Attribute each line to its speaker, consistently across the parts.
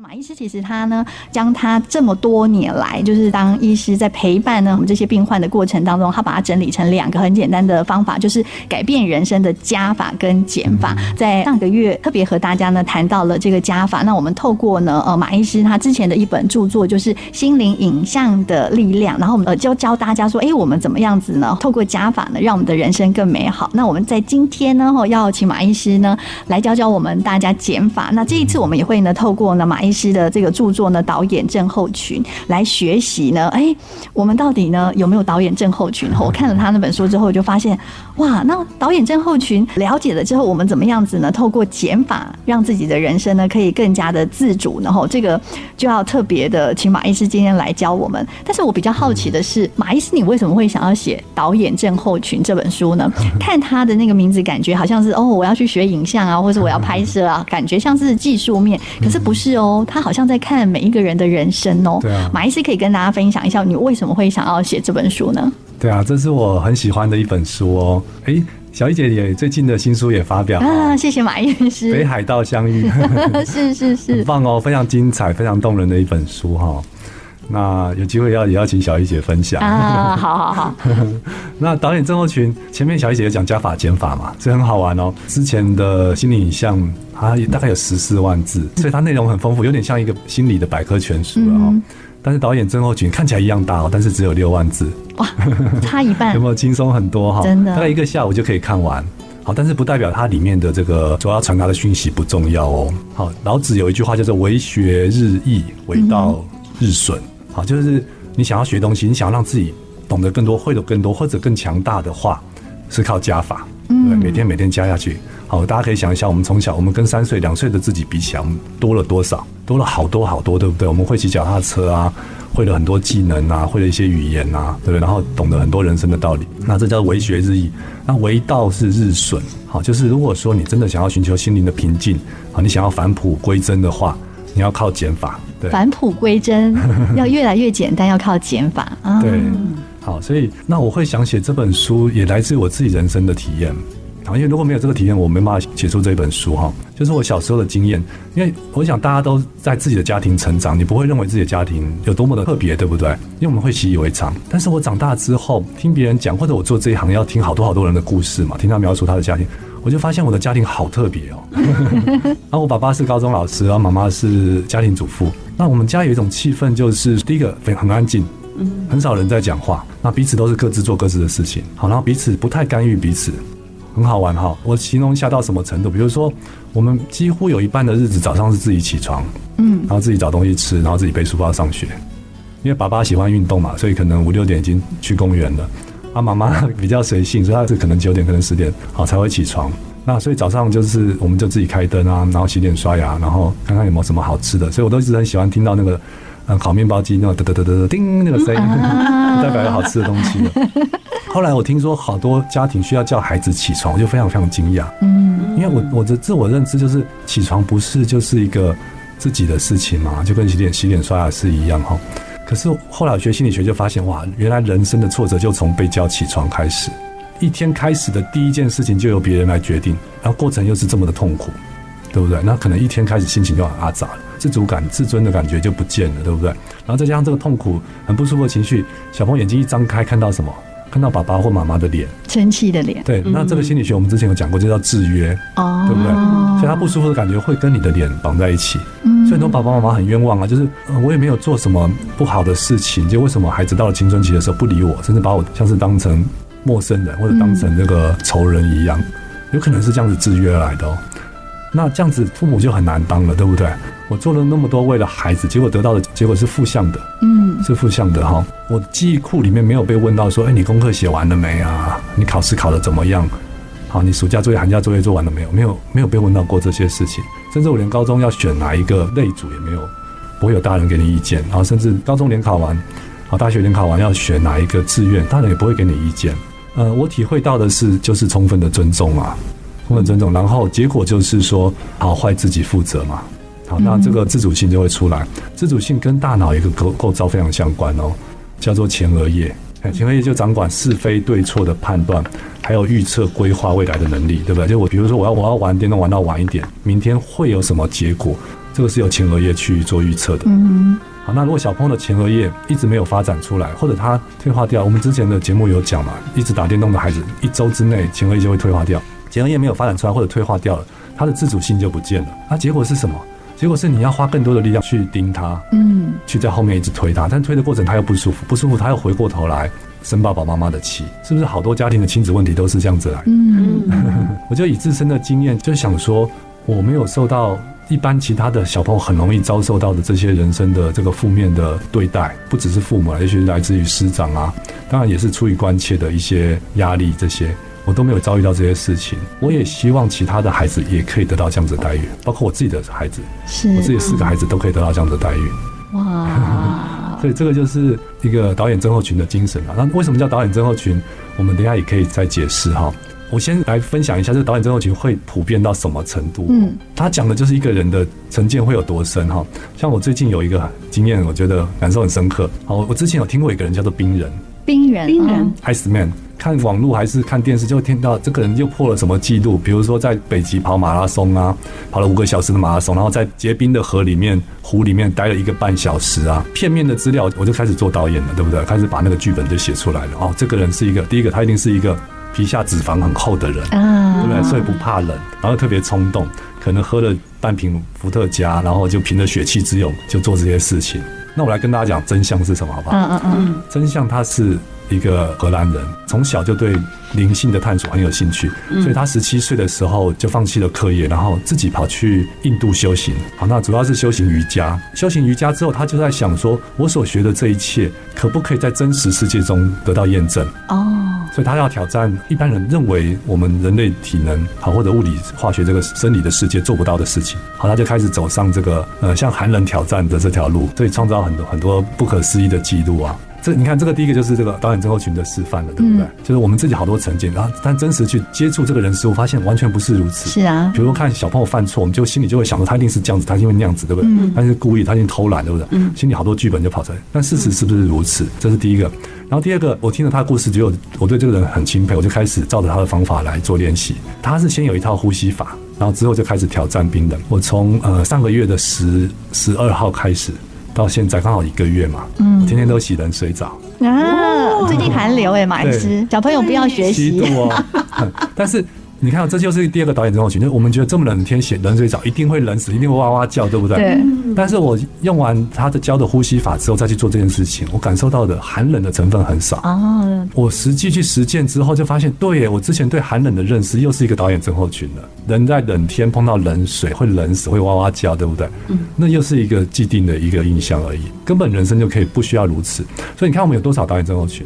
Speaker 1: 马医师其实他呢，将他这么多年来，就是当医师在陪伴呢我们这些病患的过程当中，他把它整理成两个很简单的方法，就是改变人生的加法跟减法。在上个月特别和大家呢谈到了这个加法，那我们透过呢呃马医师他之前的一本著作就是《心灵影像的力量》，然后我们呃就教大家说，哎，我们怎么样子呢？透过加法呢，让我们的人生更美好。那我们在今天呢，要请马医师呢来教教我们大家减法。那这一次我们也会呢透过呢马医医师的这个著作呢，导演症候群来学习呢。哎，我们到底呢有没有导演症候群？我看了他那本书之后，就发现哇，那导演症候群了解了之后，我们怎么样子呢？透过减法，让自己的人生呢可以更加的自主。然后这个就要特别的请马医师今天来教我们。但是我比较好奇的是，马医师你为什么会想要写《导演症候群》这本书呢？看他的那个名字，感觉好像是哦，我要去学影像啊，或者我要拍摄啊，感觉像是技术面，可是不是哦，他好。像在看每一个人的人生哦。对啊，马医师可以跟大家分享一下，你为什么会想要写这本书呢？
Speaker 2: 对啊，这是我很喜欢的一本书哦。哎，小易姐也最近的新书也发表了
Speaker 1: 啊，谢谢马医师。
Speaker 2: 北海道相遇，
Speaker 1: 是 是是，
Speaker 2: 很棒哦，非常精彩，非常动人的一本书哈。那有机会要也要请小姨姐分享
Speaker 1: 啊，好好好。
Speaker 2: 那导演症候群前面小姨姐有讲加法减法嘛，这很好玩哦。之前的心理影像它大概有十四万字，所以它内容很丰富，有点像一个心理的百科全书了哦。但是导演症候群看起来一样大哦，但是只有六万字，哇，
Speaker 1: 差一半，
Speaker 2: 有没有轻松很多哈？真的，大概一个下午就可以看完。好，但是不代表它里面的这个主要传达的讯息不重要哦。好，老子有一句话叫做“为学日益，为道日损”。好，就是你想要学东西，你想要让自己懂得更多、会的更多或者更强大的话，是靠加法，嗯，每天每天加下去。好，大家可以想一下，我们从小，我们跟三岁、两岁的自己比起来，我们多了多少？多了好多好多，对不对？我们会骑脚踏车啊，会了很多技能啊，会了一些语言啊，对不对？然后懂得很多人生的道理。那这叫为学日益，那为道是日损。好，就是如果说你真的想要寻求心灵的平静，好，你想要返璞归真的话，你要靠减法。对，
Speaker 1: 返璞归真，要越来越简单，要靠减法
Speaker 2: 啊。对，好，所以那我会想写这本书，也来自于我自己人生的体验。好，因为如果没有这个体验，我没办法写出这本书哈。就是我小时候的经验，因为我想大家都在自己的家庭成长，你不会认为自己的家庭有多么的特别，对不对？因为我们会习以为常。但是我长大之后，听别人讲，或者我做这一行要听好多好多人的故事嘛，听他描述他的家庭。我就发现我的家庭好特别哦，然 后我爸爸是高中老师，然后妈妈是家庭主妇。那我们家有一种气氛，就是第一个很安静，很少人在讲话，那彼此都是各自做各自的事情，好，然后彼此不太干预彼此，很好玩哈。我形容一下到什么程度，比如说我们几乎有一半的日子早上是自己起床，嗯，然后自己找东西吃，然后自己背书包上学，因为爸爸喜欢运动嘛，所以可能五六点已经去公园了。啊，妈妈比较随性，所以她是可能九点，可能十点，好才会起床。那所以早上就是我们就自己开灯啊，然后洗脸刷牙，然后看看有没有什么好吃的。所以我都一直很喜欢听到那个嗯烤面包机那个嘚嘚嘚嘚叮那个声音，代表有好吃的东西。后来我听说好多家庭需要叫孩子起床，我就非常非常惊讶。嗯，因为我我的自我认知就是起床不是就是一个自己的事情嘛，就跟洗脸洗脸刷牙是一样哈。可是后来我学心理学就发现，哇，原来人生的挫折就从被叫起床开始。一天开始的第一件事情就由别人来决定，然后过程又是这么的痛苦，对不对？那可能一天开始心情就很阿杂了，自主感、自尊的感觉就不见了，对不对？然后再加上这个痛苦、很不舒服的情绪，小朋友眼睛一张开看到什么？看到爸爸或妈妈的脸，
Speaker 1: 生气的脸。
Speaker 2: 对，那这个心理学我们之前有讲过，这叫制约，哦，对不对？所以他不舒服的感觉会跟你的脸绑在一起。所以很多爸爸妈妈很冤枉啊，就是我也没有做什么不好的事情，就为什么孩子到了青春期的时候不理我，甚至把我像是当成陌生人或者当成这个仇人一样，有可能是这样子制约来的哦。那这样子父母就很难当了，对不对？我做了那么多为了孩子，结果得到的结果是负向的，嗯，是负向的哈。我记忆库里面没有被问到说，哎，你功课写完了没啊？你考试考得怎么样？好，你暑假作业、寒假作业做完了没有？没有，没有被问到过这些事情。甚至我连高中要选哪一个类组也没有，不会有大人给你意见。然后甚至高中联考完，好，大学联考完要选哪一个志愿，大人也不会给你意见。呃，我体会到的是，就是充分的尊重啊，充分尊重。然后结果就是说，好坏自己负责嘛。好，那这个自主性就会出来。自主性跟大脑一个构构造非常相关哦，叫做前额叶。前额叶就掌管是非对错的判断，还有预测规划未来的能力，对不对？就我比如说我要我要玩电动玩到晚一点，明天会有什么结果？这个是由前额叶去做预测的。
Speaker 1: 嗯，
Speaker 2: 好，那如果小朋友的前额叶一直没有发展出来，或者他退化掉，我们之前的节目有讲嘛，一直打电动的孩子，一周之内前额叶就会退化掉，前额叶没有发展出来或者退化掉了，他的自主性就不见了。那结果是什么？结果是你要花更多的力量去盯他，嗯，去在后面一直推他，但推的过程他又不舒服，不舒服他又回过头来生爸爸妈妈的气，是不是？好多家庭的亲子问题都是这样子来。嗯，我就以自身的经验就想说，我没有受到一般其他的小朋友很容易遭受到的这些人生的这个负面的对待，不只是父母，也许来自于师长啊，当然也是出于关切的一些压力这些。我都没有遭遇到这些事情，我也希望其他的孩子也可以得到这样子的待遇，包括我自己的孩子，是我自己四个孩子都可以得到这样子的待遇。哇！所以这个就是一个导演症候群的精神啊。那为什么叫导演症候群？我们等一下也可以再解释哈。我先来分享一下，这个导演症候群会普遍到什么程度？嗯，他讲的就是一个人的成见会有多深哈。像我最近有一个经验，我觉得感受很深刻。好，我之前有听过一个人叫做冰人，
Speaker 1: 冰人，冰人
Speaker 2: ，Ice Man。看网络还是看电视，就听到这个人又破了什么记录，比如说在北极跑马拉松啊，跑了五个小时的马拉松，然后在结冰的河里面、湖里面待了一个半小时啊。片面的资料，我就开始做导演了，对不对？开始把那个剧本就写出来了。哦，这个人是一个，第一个他一定是一个皮下脂肪很厚的人，对不对？所以不怕冷，然后特别冲动，可能喝了半瓶伏特加，然后就凭着血气之勇就做这些事情。那我来跟大家讲真相是什么，好不好？嗯嗯嗯，真相他是。一个荷兰人，从小就对灵性的探索很有兴趣，所以他十七岁的时候就放弃了课业，然后自己跑去印度修行。好，那主要是修行瑜伽。修行瑜伽之后，他就在想说，我所学的这一切，可不可以在真实世界中得到验证？哦，所以他要挑战一般人认为我们人类体能好或者物理化学这个生理的世界做不到的事情。好，他就开始走上这个呃，像寒冷挑战的这条路，所以创造很多很多不可思议的记录啊。这你看，这个第一个就是这个导演症候群的示范了，对不对？嗯、就是我们自己好多成见，然后但真实去接触这个人时，我发现完全不是如此。
Speaker 1: 是啊，
Speaker 2: 比如说看小朋友犯错，我们就心里就会想说他一定是这样子，他因为那样子，对不对？嗯、他是故意，他一定偷懒，对不对？嗯、心里好多剧本就跑出来，但事实是不是如此？这是第一个。然后第二个，我听了他的故事，只有我对这个人很钦佩，我就开始照着他的方法来做练习。他是先有一套呼吸法，然后之后就开始挑战冰冷。我从呃上个月的十十二号开始。到现在刚好一个月嘛，嗯，我天天都洗冷水澡
Speaker 1: 啊。最近寒流哎，马医师，小朋友不要学习。
Speaker 2: 七度哦，但是。你看，这就是第二个导演症候群，就是我们觉得这么冷的天洗冷水澡一定会冷死，一定会哇哇叫，对不对？对。但是我用完他的教的呼吸法之后，再去做这件事情，我感受到的寒冷的成分很少。哦。我实际去实践之后，就发现，对耶，我之前对寒冷的认识又是一个导演症候群了。人在冷天碰到冷水会冷死，会哇哇叫，对不对？嗯。那又是一个既定的一个印象而已，根本人生就可以不需要如此。所以你看，我们有多少导演症候群？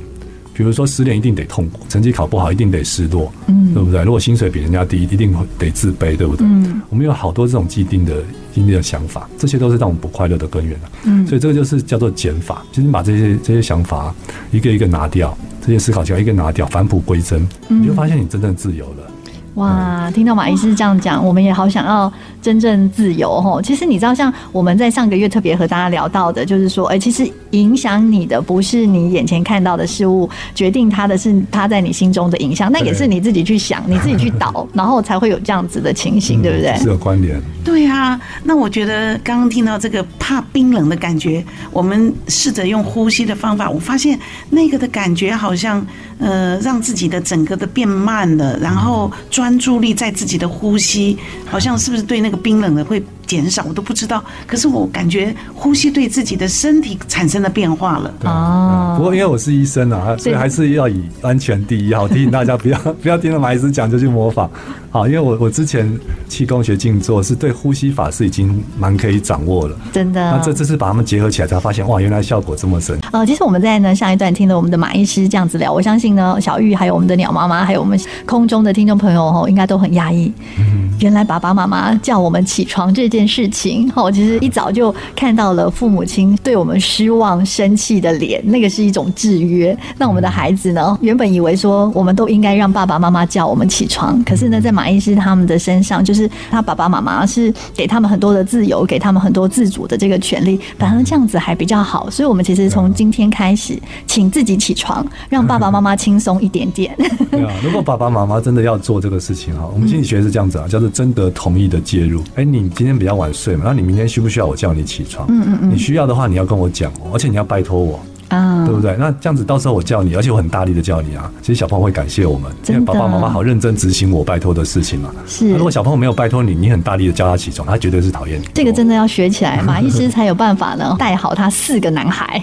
Speaker 2: 比如说失恋一定得痛苦，成绩考不好一定得失落，嗯，对不对？如果薪水比人家低，一定得自卑，对不对？嗯，我们有好多这种既定的、既定的想法，这些都是让我们不快乐的根源啊。嗯，所以这个就是叫做减法，就是把这些这些想法一个一个拿掉，这些思考就要一个拿掉，返璞归真，你就发现你真正自由了。
Speaker 1: 哇，听到马医师这样讲，我们也好想要真正自由吼。其实你知道，像我们在上个月特别和大家聊到的，就是说，哎，其实影响你的不是你眼前看到的事物，决定它的是它在你心中的影响，那也是你自己去想，你自己去导，然后才会有这样子的情形，对不对？
Speaker 2: 是有关联。
Speaker 3: 对啊，那我觉得刚刚听到这个怕冰冷的感觉，我们试着用呼吸的方法，我发现那个的感觉好像呃，让自己的整个的变慢了，然后。专注力在自己的呼吸，好像是不是对那个冰冷的会减少？我都不知道。可是我感觉呼吸对自己的身体产生了变化了。
Speaker 2: 哦。不过因为我是医生啊，所以还是要以安全第一。好，提 醒大家不要不要听了马医师讲就去模仿。好，因为我我之前气功学静坐是对呼吸法是已经蛮可以掌握了。
Speaker 1: 真的。
Speaker 2: 那这这次把它们结合起来，才发现哇，原来效果这么深。
Speaker 1: 呃，其实我们在呢上一段听了我们的马医师这样子聊，我相信呢小玉还有我们的鸟妈妈，还有我们空中的听众朋友。哦，应该都很压抑。嗯原来爸爸妈妈叫我们起床这件事情，哦，其实一早就看到了父母亲对我们失望、生气的脸，那个是一种制约。那我们的孩子呢，原本以为说我们都应该让爸爸妈妈叫我们起床，可是呢，在马医师他们的身上，就是他爸爸妈妈是给他们很多的自由，给他们很多自主的这个权利，反而这样子还比较好。所以，我们其实从今天开始，请自己起床，让爸爸妈妈轻松一点点。
Speaker 2: 对啊，如果爸爸妈妈真的要做这个事情哈，我们心理学是这样子啊，叫做征得同意的介入。哎，你今天比较晚睡嘛，那你明天需不需要我叫你起床？嗯嗯嗯，你需要的话，你要跟我讲，而且你要拜托我。啊，对不对？那这样子，到时候我叫你，而且我很大力的叫你啊。其实小朋友会感谢我们，因为爸爸妈妈好认真执行我拜托的事情嘛。
Speaker 1: 是，
Speaker 2: 如果小朋友没有拜托你，你很大力的叫他起床，他绝对是讨厌你。
Speaker 1: 这个真的要学起来，马 医师才有办法呢，带好他四个男孩。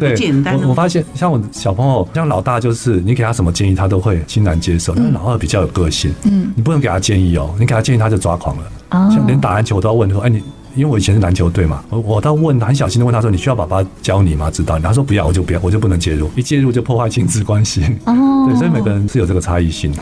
Speaker 2: 对，简单。我我发现，像我小朋友，像老大就是你给他什么建议，他都会欣然接受。但是老二比较有个性，嗯，你不能给他建议哦，你给他建议他就抓狂了。啊，像连打篮球我都要问说，哎你。因为我以前是篮球队嘛，我我倒问很小心的问他说：“你需要爸爸教你吗？”知道？他说不要，我就不要，我就不能介入，一介入就破坏亲子关系。哦，对，所以每个人是有这个差异性。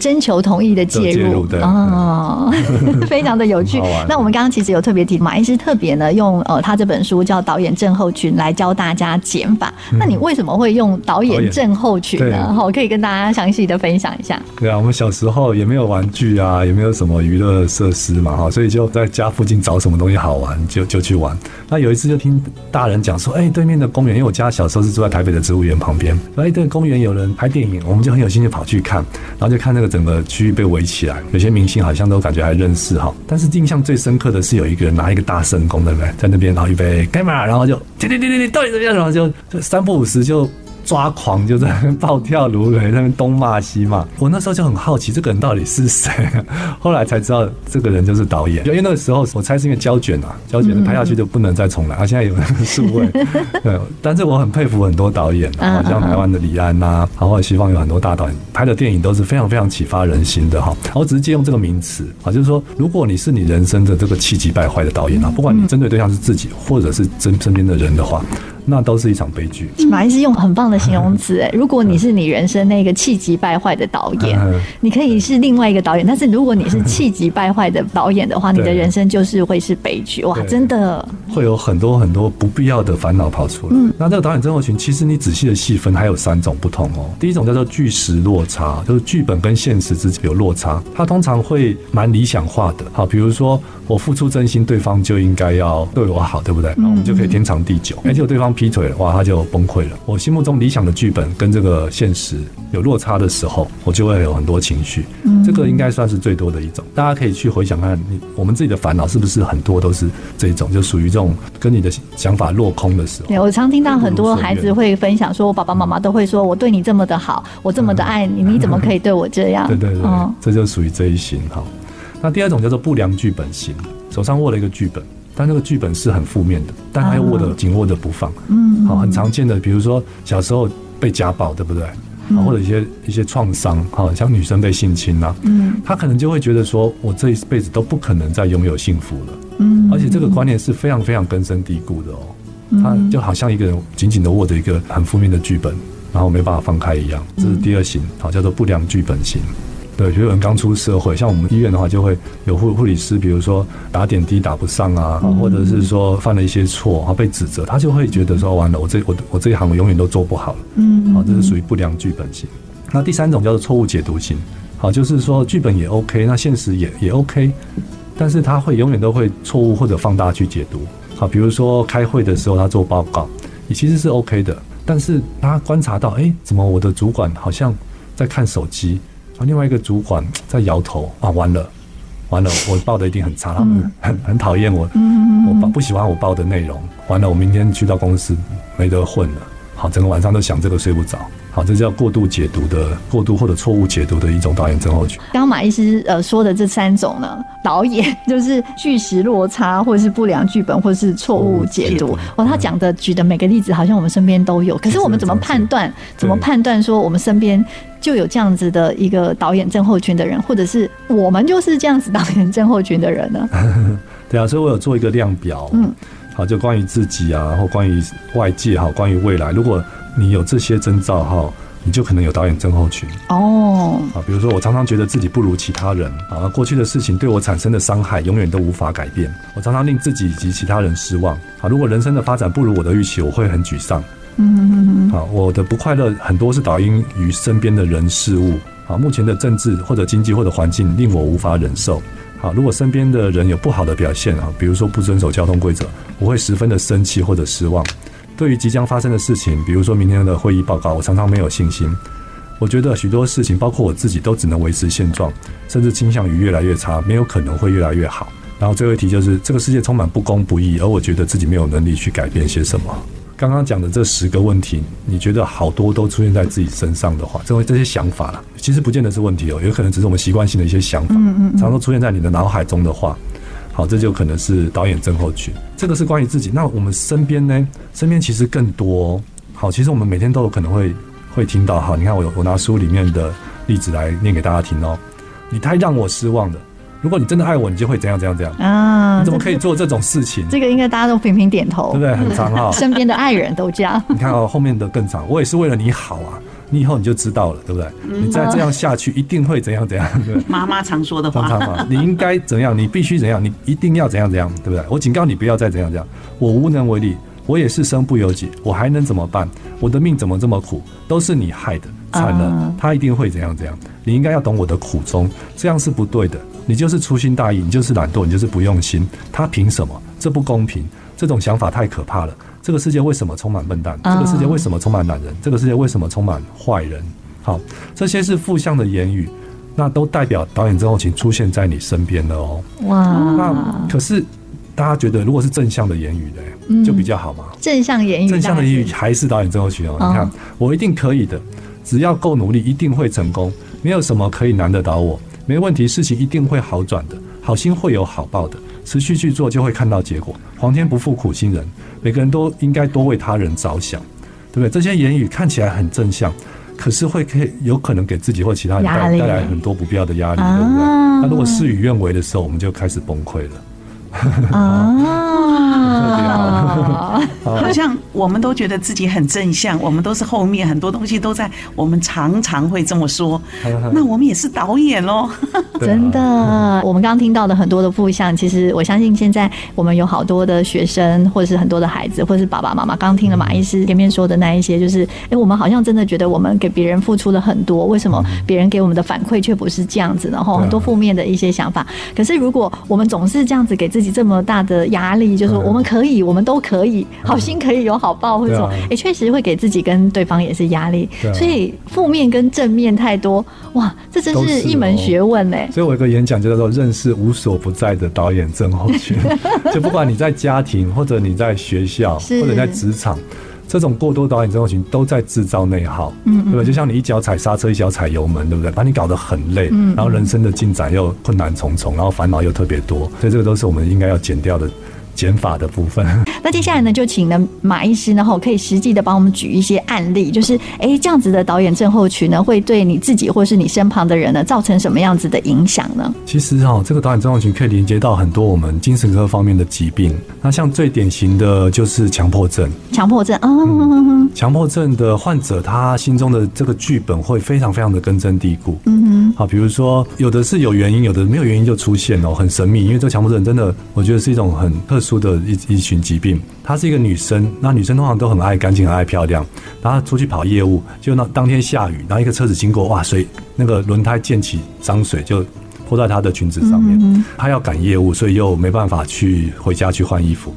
Speaker 1: 征求同意的介入，对哦，非常的有趣。那我们刚刚其实有特别提，马医师特别呢用呃他这本书叫导演症候群来教大家减法。那你为什么会用导演症候群呢？好，可以跟大家详细的分享一下。
Speaker 2: 对啊，我们小时候也没有玩具啊，也没有什么娱乐设施嘛，哈，所以就在家附近找什么东西好玩就就去玩。那有一次就听大人讲说，哎，对面的公园，因为我家小时候是住在台北的植物园旁边，哎，这个公园有人拍电影，我们就很有兴趣跑去看，然后就看那个整个区域被围起来，有些明星好像都感觉还认识哈。但是印象最深刻的是有一个人拿一个大圣功，对不对？在那边，然后预备干嘛？然后就对对对对对，到底怎么样？然后就就三不五时就。抓狂就在那边暴跳如雷，在那边东骂西骂。我那时候就很好奇，这个人到底是谁？后来才知道，这个人就是导演。因为那个时候，我猜是因为胶卷啊，胶卷拍下去就不能再重来。啊，现在有数位。对，但是我很佩服很多导演啊，像台湾的李安呐，然后西方有很多大导演拍的电影都是非常非常启发人心的哈。我只是借用这个名词啊，就是说，如果你是你人生的这个气急败坏的导演啊，不管你针对对象是自己或者是身身边的人的话。那都是一场悲剧。
Speaker 1: 马医师用很棒的形容词，哎，如果你是你人生那个气急败坏的导演，你可以是另外一个导演。但是如果你是气急败坏的导演的话，你的人生就是会是悲剧。哇，真的
Speaker 2: 会有很多很多不必要的烦恼跑出来。嗯，那这个导演症候群，其实你仔细的细分，还有三种不同哦。第一种叫做巨石落差，就是剧本跟现实之间有落差。它通常会蛮理想化的，好，比如说我付出真心，对方就应该要对我好，对不对？那我们就可以天长地久。而且对方。劈腿的话，他就崩溃了。我心目中理想的剧本跟这个现实有落差的时候，我就会有很多情绪。嗯，这个应该算是最多的一种。大家可以去回想看，你我们自己的烦恼是不是很多都是这种，就属于这种跟你的想法落空的时候。
Speaker 1: 对，我常听到很多孩子会分享说，我爸爸妈妈都会说我对你这么的好，我这么的爱你，你怎么 可以对我这样？
Speaker 2: 对对对，这就属于这一型哈。那第二种叫做不良剧本型，手上握了一个剧本。但那个剧本是很负面的，但他又握着紧握着不放。嗯，好，很常见的，比如说小时候被家暴，对不对？啊，或者一些一些创伤，好像女生被性侵啊，嗯，他可能就会觉得说，我这一辈子都不可能再拥有幸福了。嗯，而且这个观念是非常非常根深蒂固的哦。他就好像一个人紧紧的握着一个很负面的剧本，然后没办法放开一样。这是第二型，好，叫做不良剧本型。对，比如有人刚出社会，像我们医院的话，就会有护护理师，比如说打点滴打不上啊，或者是说犯了一些错，然后被指责，他就会觉得说完了，我这我我这一行我永远都做不好了。嗯，好，这是属于不良剧本型。那第三种叫做错误解读型，好，就是说剧本也 OK，那现实也也 OK，但是他会永远都会错误或者放大去解读。好，比如说开会的时候他做报告，你其实是 OK 的，但是他观察到，哎，怎么我的主管好像在看手机？啊，另外一个主管在摇头啊，完了，完了，我报的一定很差，他们很很讨厌我，我报不喜欢我报的内容，完了，我明天去到公司没得混了，好，整个晚上都想这个睡不着。好，这叫过度解读的过度或者错误解读的一种导演症候群。
Speaker 1: 刚刚马医师呃说的这三种呢，导演 就是巨石落差，或者是不良剧本，或者是错误解读。哦，他讲的举的每个例子，好像我们身边都有。可是我们怎么判断？怎么判断说我们身边就有这样子的一个导演症候群的人，或者是我们就是这样子导演症候群的人呢？
Speaker 2: 对啊，所以我有做一个量表。嗯，好，就关于自己啊，或关于外界，好，关于未来，如果。你有这些征兆哈，你就可能有导演症候群哦。啊，比如说我常常觉得自己不如其他人啊，过去的事情对我产生的伤害永远都无法改变。我常常令自己以及其他人失望啊。如果人生的发展不如我的预期，我会很沮丧。嗯嗯嗯。啊，我的不快乐很多是导因于身边的人事物啊。目前的政治或者经济或者环境令我无法忍受。啊，如果身边的人有不好的表现啊，比如说不遵守交通规则，我会十分的生气或者失望。对于即将发生的事情，比如说明天的会议报告，我常常没有信心。我觉得许多事情，包括我自己，都只能维持现状，甚至倾向于越来越差，没有可能会越来越好。然后最后一题就是，这个世界充满不公不义，而我觉得自己没有能力去改变些什么。刚刚讲的这十个问题，你觉得好多都出现在自己身上的话，这为这些想法了，其实不见得是问题哦，有可能只是我们习惯性的一些想法，嗯嗯，常常出现在你的脑海中的话，好，这就可能是导演症候群。这个是关于自己，那我们身边呢？身边其实更多。好，其实我们每天都有可能会会听到。好，你看我我拿书里面的例子来念给大家听哦。你太让我失望了。如果你真的爱我，你就会怎样怎样怎样啊？你怎么可以做这种事情？
Speaker 1: 这个应该大家都频频点头，
Speaker 2: 对不对？很长哈，
Speaker 1: 身边的爱人都这样。
Speaker 2: 你看哦，后面的更长。我也是为了你好啊，你以后你就知道了，对不对？你再这样下去，一定会怎样怎样，对不对？
Speaker 3: 妈妈常说的话，
Speaker 2: 常常嘛，你应该怎样？你必须怎样？你一定要怎样怎样，对不对？我警告你不要再怎样怎样，我无能为力，我也是身不由己，我还能怎么办？我的命怎么这么苦？都是你害的，惨了，他一定会怎样怎样。你应该要懂我的苦衷，这样是不对的。你就是粗心大意，你就是懒惰，你就是不用心。他凭什么？这不公平！这种想法太可怕了。这个世界为什么充满笨蛋？这个世界为什么充满懒人？这个世界为什么充满坏人？好，这些是负向的言语，那都代表导演症候群出现在你身边的哦。哇！那可是大家觉得，如果是正向的言语呢，就比较好嘛。
Speaker 1: 正向言语，
Speaker 2: 正向的言语还是导演症候群哦。你看，我一定可以的，只要够努力，一定会成功。没有什么可以难得倒我。没问题，事情一定会好转的，好心会有好报的，持续去做就会看到结果。皇天不负苦心人，每个人都应该多为他人着想，对不对？这些言语看起来很正向，可是会可以有可能给自己或其他人带带来很多不必要的压力，对不对？那如果事与愿违的时候，我们就开始崩溃了。
Speaker 3: 啊，好像我们都觉得自己很正向，我们都是后面很多东西都在，我们常常会这么说。那我们也是导演喽，
Speaker 1: 真的。我们刚刚听到的很多的负向，其实我相信现在我们有好多的学生，或者是很多的孩子，或者是爸爸妈妈，刚刚听了马医师前面说的那一些，就是哎，我们好像真的觉得我们给别人付出了很多，为什么别人给我们的反馈却不是这样子？然后很多负面的一些想法。可是如果我们总是这样子给自己这么大的压力，就是我们可以，我们都可以，好心可以有好报，或者说，哎，确实会给自己跟对方也是压力。所以负面跟正面太多，哇，这真是一门学问呢。
Speaker 2: 所以我有个演讲就叫做“认识无所不在的导演症候群”，就不管你在家庭，或者你在学校，或者在职场，这种过多导演症候群都在制造内耗，嗯，对吧？就像你一脚踩刹车，一脚踩油门，对不对？把你搞得很累，然后人生的进展又困难重重，然后烦恼又特别多，所以这个都是我们应该要减掉的。减法的部分。
Speaker 1: 那接下来呢，就请呢马医师，然后可以实际的帮我们举一些案例，就是哎、欸，这样子的导演症候群呢，会对你自己或是你身旁的人呢，造成什么样子的影响呢？
Speaker 2: 其实哈，这个导演症候群可以连接到很多我们精神科方面的疾病。那像最典型的就是强迫症。
Speaker 1: 强迫症啊，
Speaker 2: 强迫症的患者，他心中的这个剧本会非常非常的根深蒂固。嗯哼，好，比如说有的是有原因，有的没有原因就出现哦，很神秘。因为这个强迫症真的，我觉得是一种很特殊。的一一群疾病，她是一个女生，那女生通常都很爱干净，很爱漂亮。然后出去跑业务，就那当天下雨，然后一个车子经过，哇，水那个轮胎溅起脏水，就泼在她的裙子上面。她要赶业务，所以又没办法去回家去换衣服，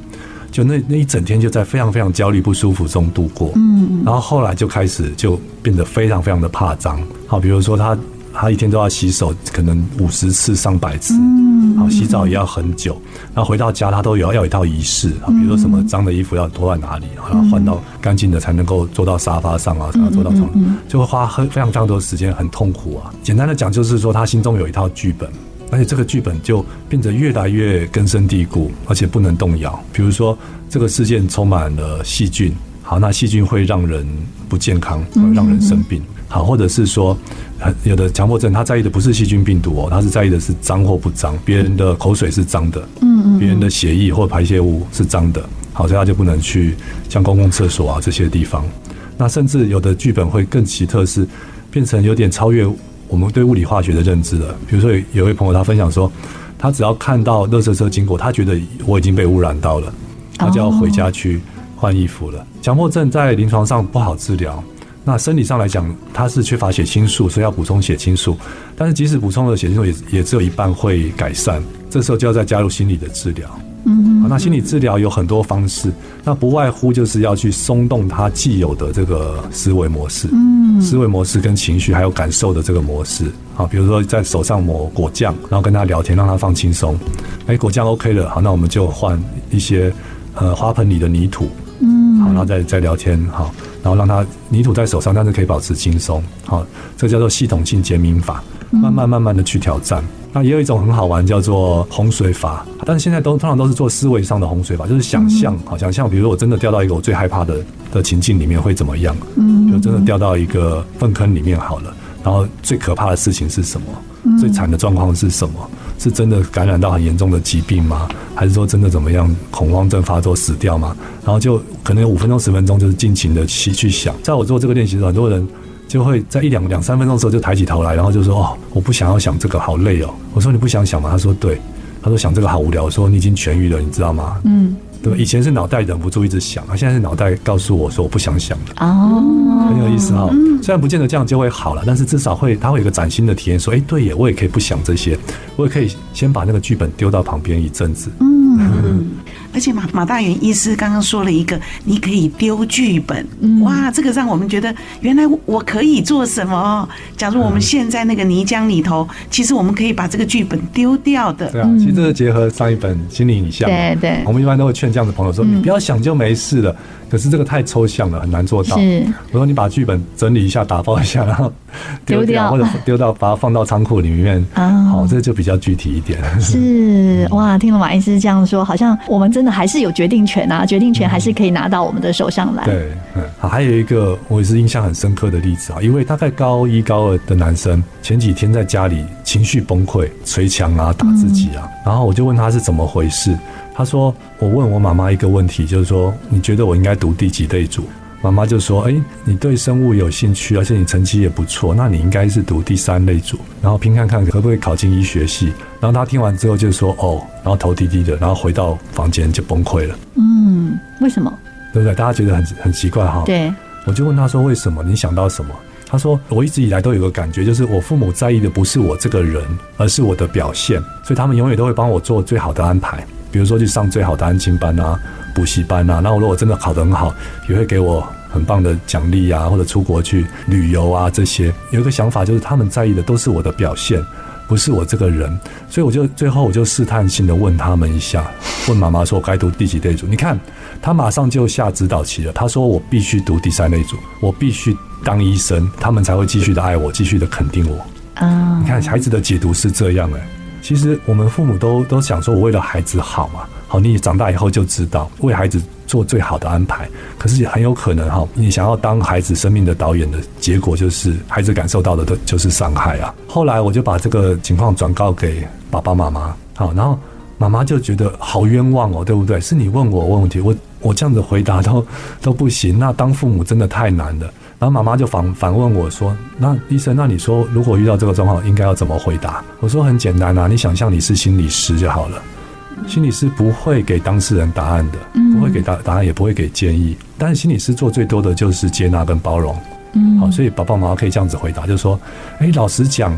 Speaker 2: 就那那一整天就在非常非常焦虑不舒服中度过。嗯，然后后来就开始就变得非常非常的怕脏。好，比如说她她一天都要洗手，可能五十次上百次。好，洗澡也要很久，然后回到家他都有要有一套仪式啊，比如说什么脏的衣服要脱在哪里，然后换到干净的才能够坐到沙发上啊，才能坐到床，就会花很非常非常多时间，很痛苦啊。简单的讲就是说，他心中有一套剧本，而且这个剧本就变得越来越根深蒂固，而且不能动摇。比如说，这个事件充满了细菌，好，那细菌会让人不健康，让人生病。好，或者是说，有的强迫症，他在意的不是细菌病毒哦，他是在意的是脏或不脏，别人的口水是脏的，嗯嗯，别人的血液或排泄物是脏的，好，所以他就不能去像公共厕所啊这些地方。那甚至有的剧本会更奇特，是变成有点超越我们对物理化学的认知了。比如说有有位朋友他分享说，他只要看到垃圾车经过，他觉得我已经被污染到了，他就要回家去换衣服了。强迫症在临床上不好治疗。那生理上来讲，它是缺乏血清素，所以要补充血清素。但是即使补充了血清素，也也只有一半会改善。这时候就要再加入心理的治疗。
Speaker 1: 嗯，
Speaker 2: 那心理治疗有很多方式，那不外乎就是要去松动他既有的这个思维模式，嗯，思维模式跟情绪还有感受的这个模式，啊，比如说在手上抹果酱，然后跟他聊天，让他放轻松，哎，果酱 OK 了，好，那我们就换一些呃花盆里的泥土，然后再再聊天，好，然后让他泥土在手上，但是可以保持轻松，好，这叫做系统性减敏法，慢慢慢慢的去挑战。那也有一种很好玩，叫做洪水法，但是现在都通常都是做思维上的洪水法，就是想象，好想象，比如说我真的掉到一个我最害怕的的情境里面会怎么样？嗯，就真的掉到一个粪坑里面好了，然后最可怕的事情是什么？最惨的状况是什么？是真的感染到很严重的疾病吗？还是说真的怎么样？恐慌症发作死掉吗？然后就可能有五分钟十分钟，就是尽情的去去想。在我做这个练习的时候，很多人。就会在一两两三分钟的时候就抬起头来，然后就说：“哦，我不想要想这个，好累哦。”我说：“你不想想吗？”他说：“对。”他说：“想这个好无聊。”我说：“你已经痊愈了，你知道吗？”嗯，对。以前是脑袋忍不住一直想，啊，现在是脑袋告诉我说：“我不想想了。”哦，很有意思哈，哦。虽然不见得这样就会好了，但是至少会，他会有一个崭新的体验，说：“哎，对耶，我也可以不想这些，我也可以先把那个剧本丢到旁边一阵子。”嗯。
Speaker 3: 而且马马大元医师刚刚说了一个，你可以丢剧本，哇，这个让我们觉得原来我可以做什么？假如我们现在那个泥浆里头，其实我们可以把这个剧本丢掉的。
Speaker 2: 对啊，其实这是结合上一本《心理影像》，对对，我们一般都会劝这样的朋友说，你不要想就没事了。可是这个太抽象了，很难做到。是，我说你把剧本整理一下，打包一下，然后丢掉，或者丢到把它放到仓库里面。啊，好，这就比较具体一点。
Speaker 1: 是哇，听了马医师这样说，好像我们真的还是有决定权啊，决定权还是可以拿到我们的手上来。
Speaker 2: 对，嗯，好，还有一个我也是印象很深刻的例子啊，一位大概高一高二的男生，前几天在家里情绪崩溃，捶墙啊，打自己啊，然后我就问他是怎么回事。他说：“我问我妈妈一个问题，就是说，你觉得我应该读第几类组？妈妈就说：，哎，你对生物有兴趣，而且你成绩也不错，那你应该是读第三类组，然后拼看看可不可以考进医学系。然后他听完之后就说：，哦，然后头低低的，然后回到房间就崩溃了。
Speaker 1: 嗯，为什么？
Speaker 2: 对不对？大家觉得很很奇怪哈。
Speaker 1: 对，
Speaker 2: 我就问他说：为什么？你想到什么？他说：我一直以来都有个感觉，就是我父母在意的不是我这个人，而是我的表现，所以他们永远都会帮我做最好的安排。”比如说去上最好的安亲班啊、补习班啊，那我如果真的考得很好，也会给我很棒的奖励啊，或者出国去旅游啊这些。有一个想法就是他们在意的都是我的表现，不是我这个人。所以我就最后我就试探性的问他们一下，问妈妈说我该读第几类组？你看他马上就下指导棋了，他说我必须读第三类组，我必须当医生，他们才会继续的爱我，继续的肯定我。啊，你看孩子的解读是这样哎、欸。其实我们父母都都想说，我为了孩子好嘛，好，你长大以后就知道为孩子做最好的安排。可是很有可能哈，你想要当孩子生命的导演的结果，就是孩子感受到的都就是伤害啊。后来我就把这个情况转告给爸爸妈妈，好，然后妈妈就觉得好冤枉哦，对不对？是你问我问问题，我我这样子回答都都不行，那当父母真的太难了。然后妈妈就反反问我说：“那医生，那你说如果遇到这个状况，应该要怎么回答？”我说：“很简单啊，你想象你是心理师就好了。心理师不会给当事人答案的，不会给答答案，也不会给建议。但是心理师做最多的就是接纳跟包容。嗯，好，所以爸爸妈妈可以这样子回答，就是说：哎，老实讲，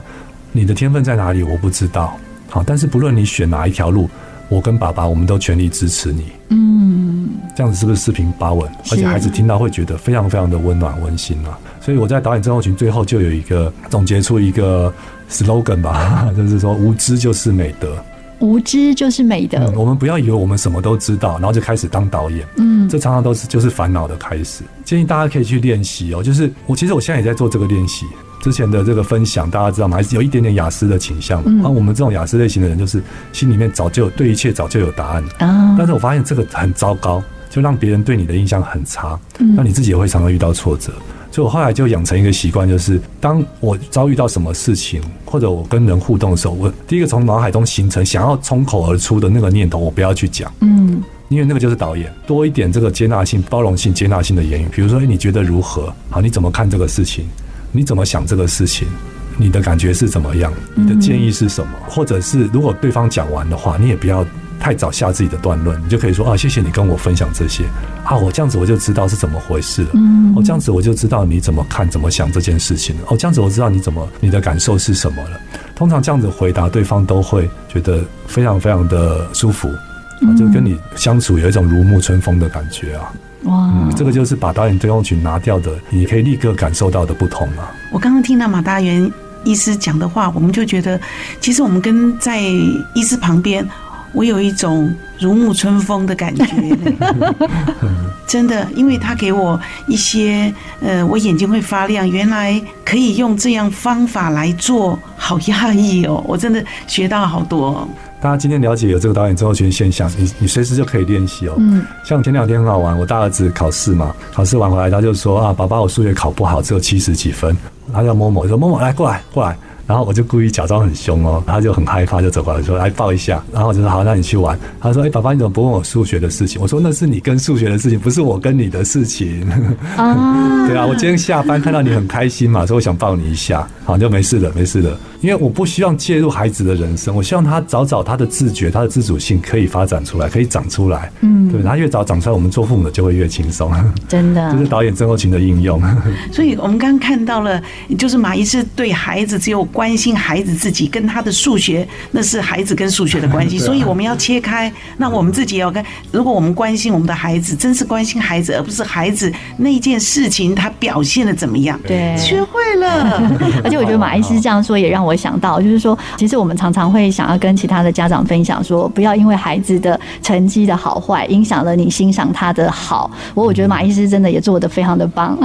Speaker 2: 你的天分在哪里？我不知道。好，但是不论你选哪一条路，我跟爸爸我们都全力支持你。嗯。”这样子是不是四平八稳？而且孩子听到会觉得非常非常的温暖温馨啊！所以我在导演症候群最后就有一个总结出一个 slogan 吧，就是说无知就是美德，
Speaker 1: 无知就是美德。
Speaker 2: 嗯，我们不要以为我们什么都知道，然后就开始当导演。嗯，这常常都是就是烦恼的开始。建议大家可以去练习哦，就是我其实我现在也在做这个练习。之前的这个分享，大家知道吗？还是有一点点雅思的倾向。嗯，我们这种雅思类型的人，就是心里面早就对一切早就有答案。啊，但是我发现这个很糟糕。就让别人对你的印象很差，那你自己也会常常遇到挫折。所以我后来就养成一个习惯，就是当我遭遇到什么事情，或者我跟人互动的时候，我第一个从脑海中形成想要冲口而出的那个念头，我不要去讲。嗯，因为那个就是导演，多一点这个接纳性、包容性、接纳性的言语。比如说，哎，你觉得如何？好，你怎么看这个事情？你怎么想这个事情？你的感觉是怎么样？你的建议是什么？或者是如果对方讲完的话，你也不要。太早下自己的断论，你就可以说啊，谢谢你跟我分享这些啊，我这样子我就知道是怎么回事了。嗯，我这样子我就知道你怎么看、怎么想这件事情了。哦，这样子我知道你怎么你的感受是什么了。通常这样子回答，对方都会觉得非常非常的舒服。啊，就跟你相处有一种如沐春风的感觉啊。哇、嗯，这个就是把导演症候群拿掉的，你可以立刻感受到的不同啊。
Speaker 3: 我刚刚听到马大元医师讲的话，我们就觉得，其实我们跟在医师旁边，我有一种如沐春风的感觉。真的，因为他给我一些，呃，我眼睛会发亮，原来可以用这样方法来做，好压抑哦！我真的学到好多哦。
Speaker 2: 大家今天了解有这个导演症候群现象，你你随时就可以练习哦。嗯，像前两天很好玩，我大儿子考试嘛，考试完回来他就说啊，爸爸，我数学考不好，只有七十几分。他叫某某，说某某来过来过来。然后我就故意假装很凶哦，他就很害怕，就走过来说来抱一下。然后我就说好，那你去玩。他说哎，爸爸你怎么不问我数学的事情？我说那是你跟数学的事情，不是我跟你的事情。啊，对啊，我今天下班看到你很开心嘛，所以我想抱你一下。好，就没事了，没事的。因为我不希望介入孩子的人生，我希望他早早他的自觉、他的自主性可以发展出来，可以长出来。嗯，对，他越早长出来，我们做父母的就会越轻松。
Speaker 1: 真的，
Speaker 2: 这是导演症候群的应用。
Speaker 3: 所以我们刚刚看到了，就是马医师对孩子只有关心孩子自己跟他的数学，那是孩子跟数学的关系。所以我们要切开，那我们自己也要跟。如果我们关心我们的孩子，真是关心孩子，而不是孩子那件事情他表现的怎么样。
Speaker 1: 对，
Speaker 3: 学会了。
Speaker 1: 而且我觉得马医师这样说也让我。我想到，就是说，其实我们常常会想要跟其他的家长分享说，不要因为孩子的成绩的好坏，影响了你欣赏他的好。我我觉得马医师真的也做得非常的棒，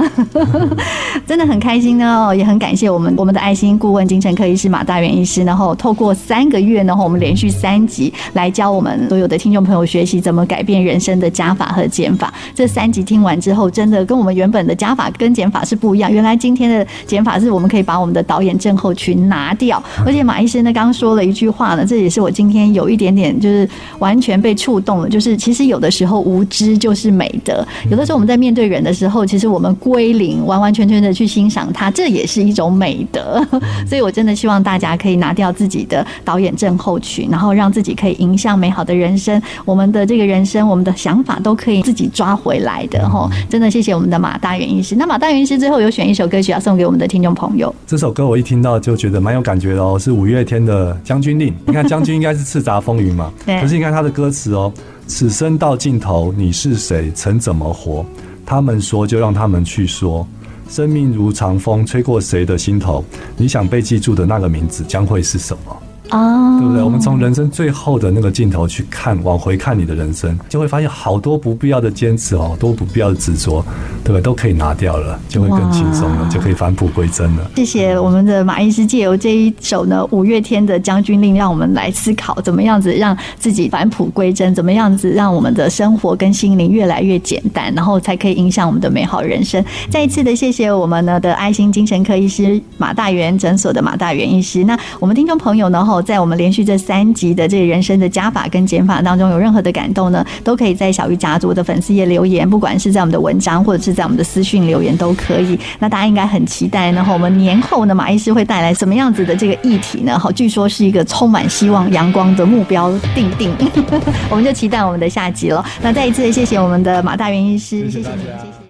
Speaker 1: 真的很开心呢，也很感谢我们我们的爱心顾问精神科医师马大元医师，然后透过三个月，然后我们连续三集来教我们所有的听众朋友学习怎么改变人生的加法和减法。这三集听完之后，真的跟我们原本的加法跟减法是不一样。原来今天的减法是我们可以把我们的导演症候群拿掉，而且马医生呢刚刚说了一句话呢，这也是我今天有一点点就是完全被触动了，就是其实有的时候无知就是美德，有的时候我们在面对人的时候，其实我们归零，完完全全的去欣赏他，这也是一种美德。所以我真的希望大家可以拿掉自己的导演症候群，然后让自己可以迎向美好的人生。我们的这个人生，我们的想法都可以自己抓回来的哈。真的谢谢我们的马大元医师。那马大元医师最后有选一首歌曲要送给我们的听众朋友，
Speaker 2: 这首歌我一听到就觉得蛮有感觉。哦，是五月天的《将军令》。你看，将军应该是叱咤风云嘛？对。可是你看他的歌词哦，“此生到尽头，你是谁？曾怎么活？他们说，就让他们去说。生命如长风，吹过谁的心头？你想被记住的那个名字，将会是什么？”啊，oh, 对不对？我们从人生最后的那个镜头去看，往回看你的人生，就会发现好多不必要的坚持哦，好多不必要的执着，对不对？都可以拿掉了，就会更轻松了，就可以返璞归真了。
Speaker 1: 谢谢我们的马医师，借由这一首呢五月天的《将军令》，让我们来思考怎么样子让自己返璞归真，怎么样子让我们的生活跟心灵越来越简单，然后才可以影响我们的美好人生。再一次的谢谢我们呢的爱心精神科医师马大元诊所的马大元医师。那我们听众朋友呢？在我们连续这三集的这个人生的加法跟减法当中，有任何的感动呢，都可以在小鱼家族的粉丝页留言，不管是在我们的文章或者是在我们的私讯留言都可以。那大家应该很期待，然后我们年后呢，马医师会带来什么样子的这个议题呢？好，据说是一个充满希望、阳光的目标定定，我们就期待我们的下集了。那再一次谢谢我们的马大元医师，谢谢你，谢谢。